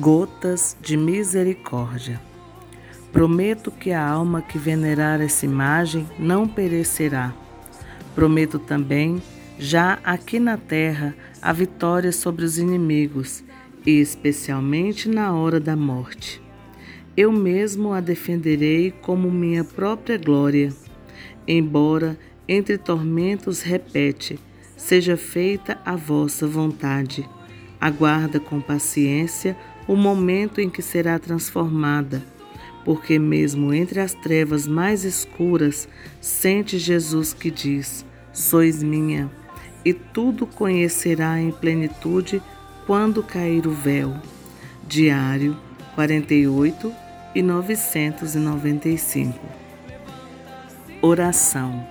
Gotas de misericórdia. Prometo que a alma que venerar essa imagem não perecerá. Prometo também, já aqui na terra, a vitória sobre os inimigos e especialmente na hora da morte. Eu mesmo a defenderei como minha própria glória. Embora entre tormentos repete, seja feita a vossa vontade. Aguarda com paciência o momento em que será transformada, porque mesmo entre as trevas mais escuras, sente Jesus que diz: Sois minha, e tudo conhecerá em plenitude quando cair o véu. Diário 48 e 995. Oração.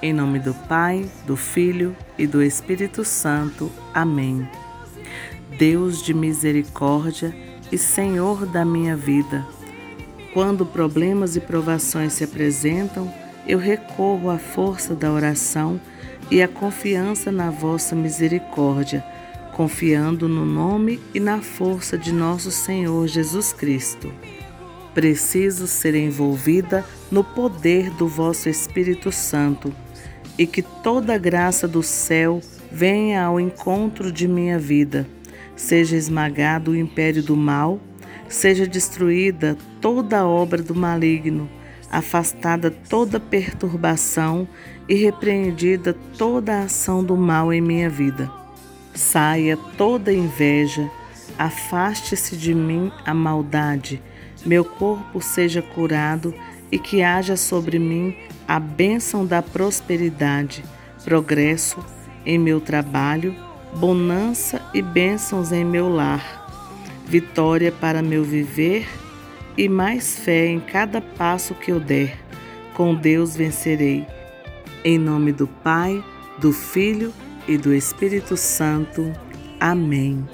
Em nome do Pai, do Filho e do Espírito Santo. Amém. Deus de misericórdia e Senhor da minha vida. Quando problemas e provações se apresentam, eu recorro à força da oração e à confiança na vossa misericórdia, confiando no nome e na força de nosso Senhor Jesus Cristo. Preciso ser envolvida no poder do vosso Espírito Santo e que toda a graça do céu venha ao encontro de minha vida seja esmagado o império do mal, seja destruída toda obra do maligno, afastada toda perturbação e repreendida toda ação do mal em minha vida. Saia toda inveja, afaste-se de mim a maldade, meu corpo seja curado e que haja sobre mim a bênção da prosperidade, progresso em meu trabalho bonança e bênçãos em meu lar, vitória para meu viver e mais fé em cada passo que eu der. Com Deus vencerei. Em nome do Pai, do Filho e do Espírito Santo. Amém.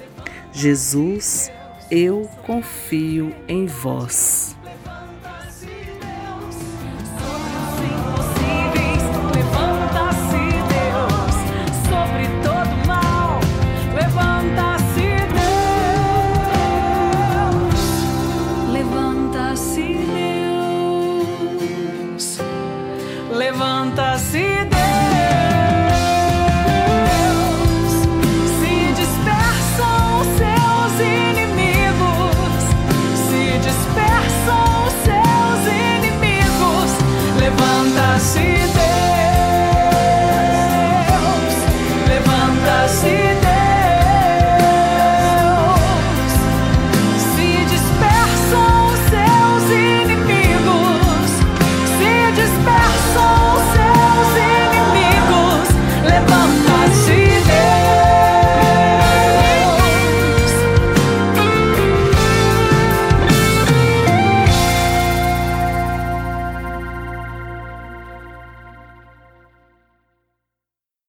Jesus, eu confio em vós. see